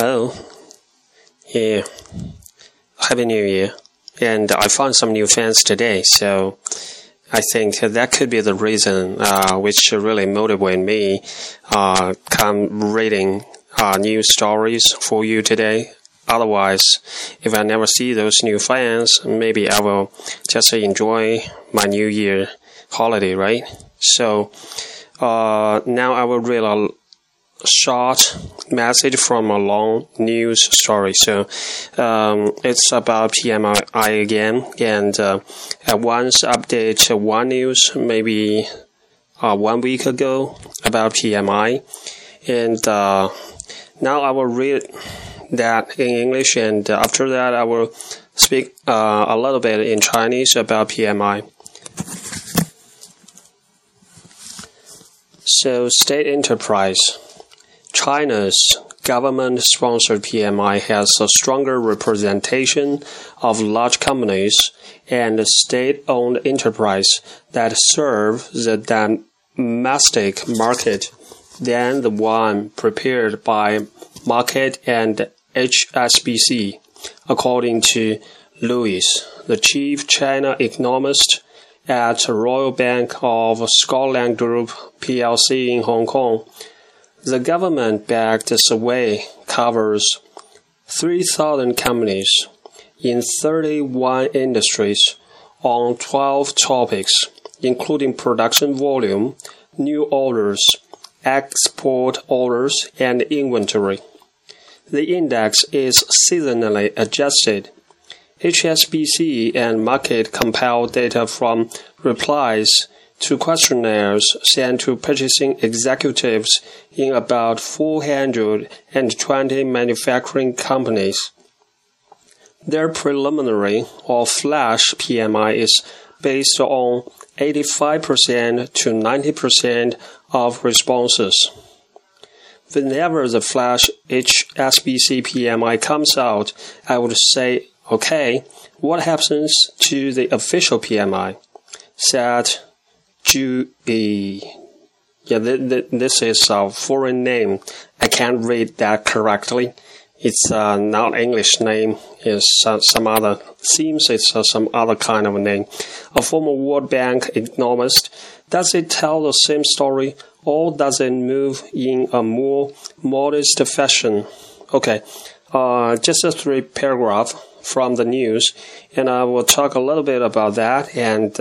Oh, yeah. Happy New Year. And I found some new fans today, so I think that could be the reason uh, which really motivate me uh, come reading uh, new stories for you today. Otherwise, if I never see those new fans, maybe I will just enjoy my New Year holiday, right? So uh, now I will read a short message from a long news story. So um, it's about PMI again, and uh, at once update one news maybe uh, one week ago about PMI, and uh, now I will read that in English, and after that I will speak uh, a little bit in Chinese about PMI. So, state enterprise. China's government sponsored PMI has a stronger representation of large companies and state owned enterprise that serve the domestic Markit than the one prepared by market and HSBC, according to Louis, the chief China economist at Royal Bank of Scotland Group plc in Hong Kong. The government backed survey covers 3,000 companies in 31 industries on 12 topics, including production volume, new orders, export orders, and inventory. The index is seasonally adjusted. HSBC and Markit compile data from replies to questionnaires sent to purchasing executives in about 420 manufacturing companies. Their preliminary or flash PMI is based on 85% to 90% of responses. Whenever the flash HSBC PMI comes out, I would say, okay, what happens to the official PMI? Said Ju yeah, th th this is a foreign name. I can't read that correctly. It's uh, not English name. It's uh, some other. Seems it's uh, some other kind of a name. A former World Bank economist. Does it tell the same story, or does it move in a more modest fashion? Okay, uh, just a three paragraph from the news, and I will talk a little bit about that and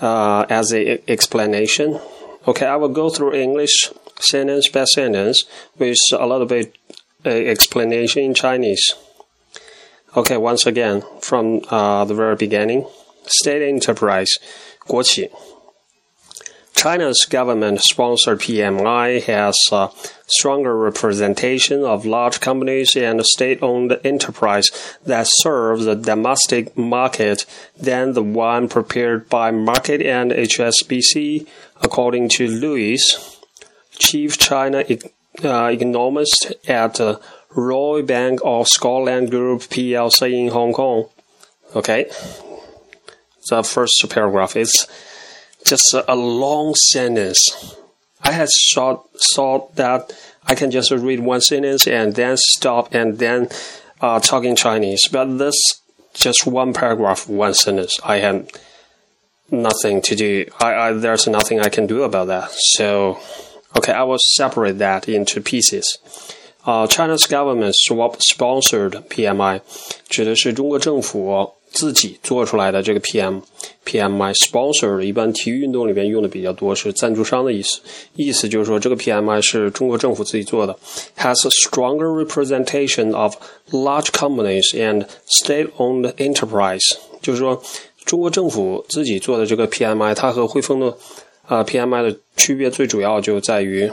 uh, as a explanation. Okay, I will go through English sentence by sentence with a little bit uh, explanation in Chinese. Okay, once again from uh, the very beginning, state enterprise, 国企. China's government-sponsored PMI has a stronger representation of large companies and state-owned enterprise that serve the domestic market than the one prepared by Markit and HSBC, according to Louis, chief China uh, economist at the Royal Bank of Scotland Group plc in Hong Kong. Okay, the first paragraph is just a, long sentence. I had thought, thought that I can just read one sentence and then stop and then uh, talk in Chinese. But this just one paragraph, one sentence. I had nothing to do. I, I, there's nothing I can do about that. So, okay, I will separate that into pieces. Uh, China's government sponsored PMI 指的是中国政府 自己做出来的这个 PM PMI sponsor 一般体育运动里边用的比较多，是赞助商的意思。意思就是说，这个 PMI 是中国政府自己做的，has a stronger representation of large companies and state-owned enterprise。就是说，中国政府自己做的这个 PMI，它和汇丰的啊 PMI 的区别最主要就在于，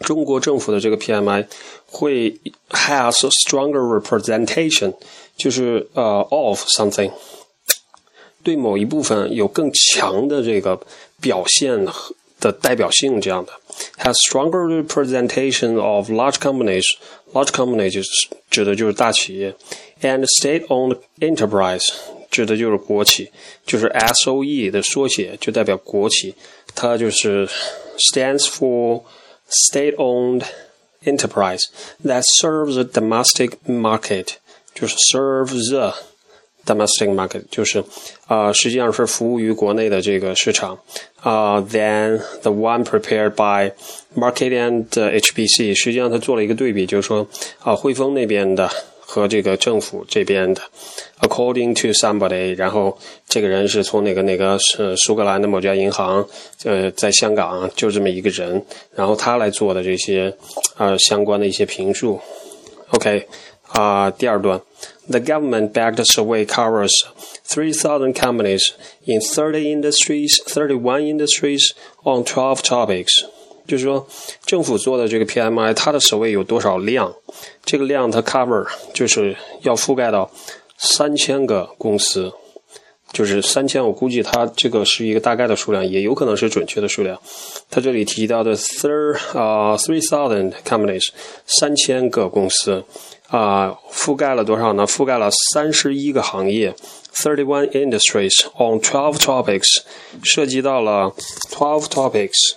中国政府的这个 PMI 会 has a stronger representation。就是呃、uh,，of something，对某一部分有更强的这个表现的代表性，这样的，has stronger representation of large companies。large company 就是指的就是大企业，and state-owned enterprise 指的就是国企，就是 S O E 的缩写，就代表国企，它就是 stands for state owned enterprise that serves the domestic market, to serve the domestic market，就是啊、呃，实际上是服务于国内的这个市场啊、呃。Than the one prepared by Markit and HPC，实际上它做了一个对比，就是说啊、呃，汇丰那边的。和这个政府这边的，according to somebody，然后这个人是从哪个哪个是苏格兰的某家银行，呃，在香港就这么一个人，然后他来做的这些呃相关的一些评述。OK 啊、第二段。The government-backed survey covers 3,000 companies in thirty industries, 31 industries on twelve topics. 就是说，政府做的这个 PMI，它的首位有多少量？这个量它 cover 就是要覆盖到三千个公司，就是三千。我估计它这个是一个大概的数量，也有可能是准确的数量。它这里提到的 thir 啊 three thousand companies，三千个公司。啊，覆盖了多少呢？覆盖了三十一个行业，thirty-one industries on twelve topics，涉及到了 twelve topics。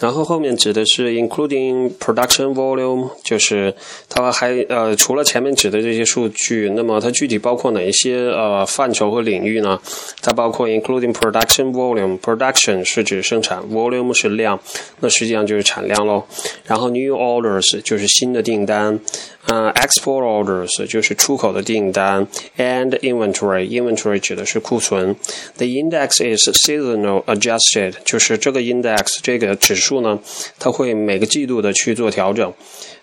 然后后面指的是 including production volume，就是它还呃除了前面指的这些数据，那么它具体包括哪一些呃范畴和领域呢？它包括 including production volume，production 是指生产，volume 是量，那实际上就是产量喽。然后 new orders 就是新的订单，呃 export orders 就是出口的订单，and inventory，inventory 指的是库存。The index is seasonal adjusted，就是这个 index 这个指数。数呢，它会每个季度的去做调整，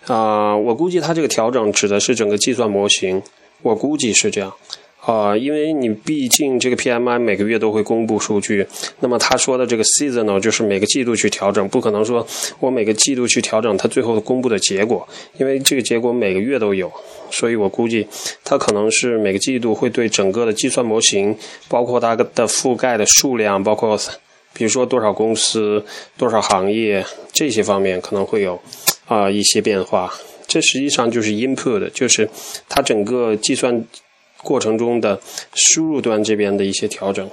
啊、呃，我估计它这个调整指的是整个计算模型，我估计是这样，啊、呃，因为你毕竟这个 PMI 每个月都会公布数据，那么他说的这个 seasonal 就是每个季度去调整，不可能说我每个季度去调整它最后公布的结果，因为这个结果每个月都有，所以我估计它可能是每个季度会对整个的计算模型，包括它的覆盖的数量，包括。比如说多少公司、多少行业这些方面可能会有啊、一些变化，这实际上就是 input，就是它整个计算过程中的输入端这边的一些调整。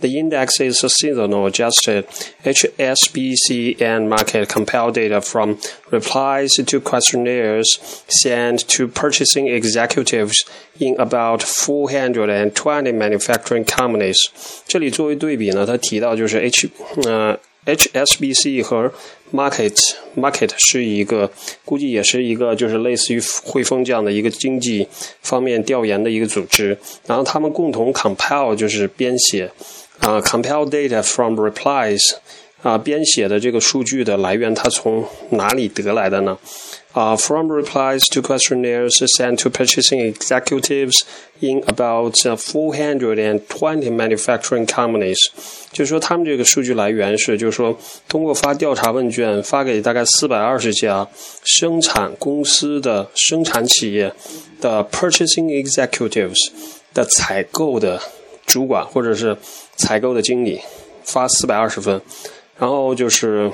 The index is seasonal adjusted HSBC and Markit compile data from replies to questionnaires sent to purchasing executives in about 420 manufacturing companies。这里作为对比呢，他提到就是 H 呃 HSBC 和 Markit Markit 是一个估计也是一个就是类似于汇丰这样的一个经济方面调研的一个组织，然后他们共同 compile 就是编写。啊、，compile data from replies，啊、编写的这个数据的来源，它从哪里得来的呢？啊、，from replies to questionnaires sent to purchasing executives in about 420 manufacturing companies，就是说他们这个数据来源是，就是说通过发调查问卷发给大概四百二十家生产公司的生产企业的 purchasing executives 的采购的。主管或者是采购的经理发四百二十分，然后就是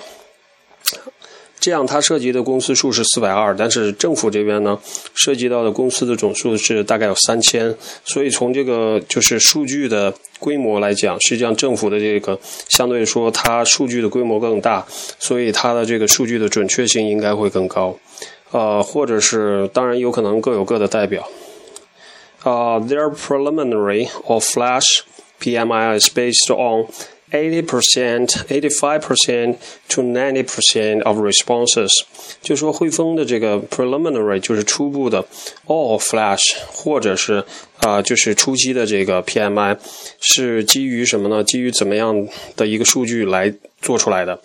这样，它涉及的公司数是四百二，但是政府这边呢涉及到的公司的总数是大概有三千，所以从这个就是数据的规模来讲，实际上政府的这个相对说它数据的规模更大，所以它的这个数据的准确性应该会更高，呃，或者是当然有可能各有各的代表。Uh, their preliminary or flash PMI is based on 80%, 85% to 90% of responses。就说汇丰的这个 preliminary 就是初步的，or flash 或者是啊、呃、就是初期的这个 PMI 是基于什么呢？基于怎么样的一个数据来做出来的？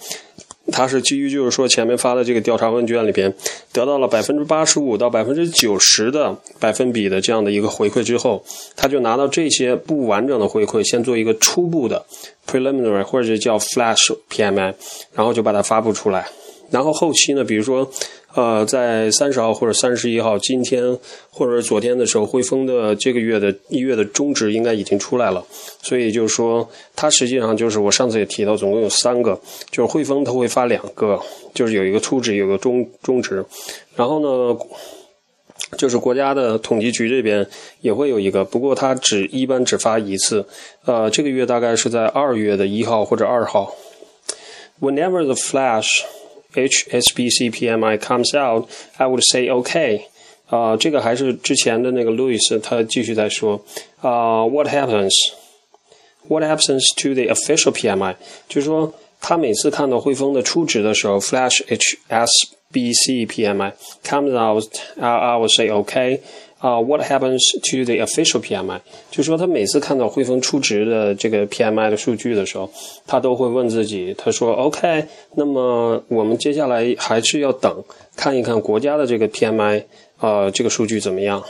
它是基于就是说前面发的这个调查问卷里边得到了百分之八十五到百分之九十的百分比的这样的一个回馈之后，他就拿到这些不完整的回馈，先做一个初步的 preliminary 或者叫 flash PMI，然后就把它发布出来。然后后期呢，比如说，呃，在三十号或者三十一号，今天或者昨天的时候，汇丰的这个月的一月的中值应该已经出来了。所以就是说，它实际上就是我上次也提到，总共有三个，就是汇丰它会发两个，就是有一个初值，有个中中值。然后呢，就是国家的统计局这边也会有一个，不过它只一般只发一次。呃，这个月大概是在二月的一号或者二号。Whenever the flash HSBC PMI comes out, I would say okay. 啊、呃，这个还是之前的那个 Louis 他继续在说啊、呃、，What happens? What happens to the official PMI？就是说，他每次看到汇丰的初值的时候，Flash HSBC PMI comes out, I will say okay. 啊、，What happens to the official PMI？就说，他每次看到汇丰初值的这个 PMI 的数据的时候，他都会问自己，他说：“OK，那么我们接下来还是要等看一看国家的这个 PMI，呃，这个数据怎么样？”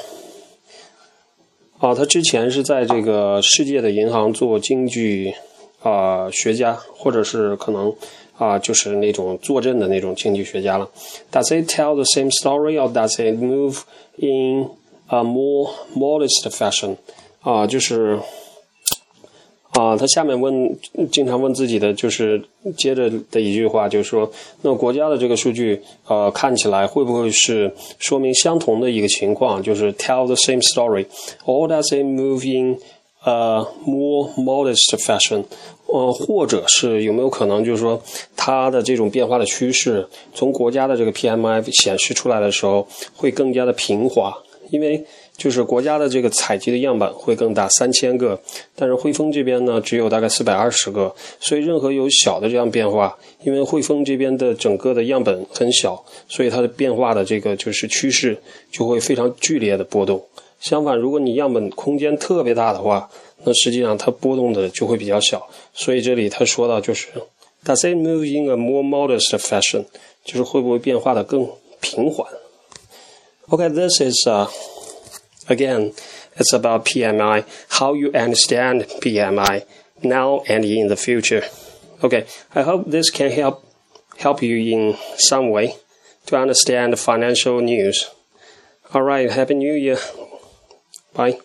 啊，他之前是在这个世界的银行做经济啊、学家，或者是可能啊、就是那种坐镇的那种经济学家了。Does it tell the same story, or does it move in a more modest fashion？啊，就是啊，他下面问，经常问自己的就是接着的一句话，就是说，那国家的这个数据，呃，看起来会不会是说明相同的一个情况，就是 tell the same story，or does it move in a more modest fashion？呃，或者是有没有可能，就是说它的这种变化的趋势，从国家的这个 PMI 显示出来的时候，会更加的平滑，因为。就是国家的这个采集的样本会更大，三千个，但是汇丰这边呢只有大概四百二十个，所以任何有小的这样变化，因为汇丰这边的整个的样本很小，所以它的变化的这个就是趋势就会非常剧烈的波动。相反，如果你样本空间特别大的话，那实际上它波动的就会比较小。所以这里他说到就是 Does it move in a more modest fashion？就是会不会变化的更平缓 okay, is 啊、uh,。Again, it's about PMI, how you understand PMI now and in the future. Okay, I hope this can help help you in some way to understand financial news. All right, happy new year. Bye.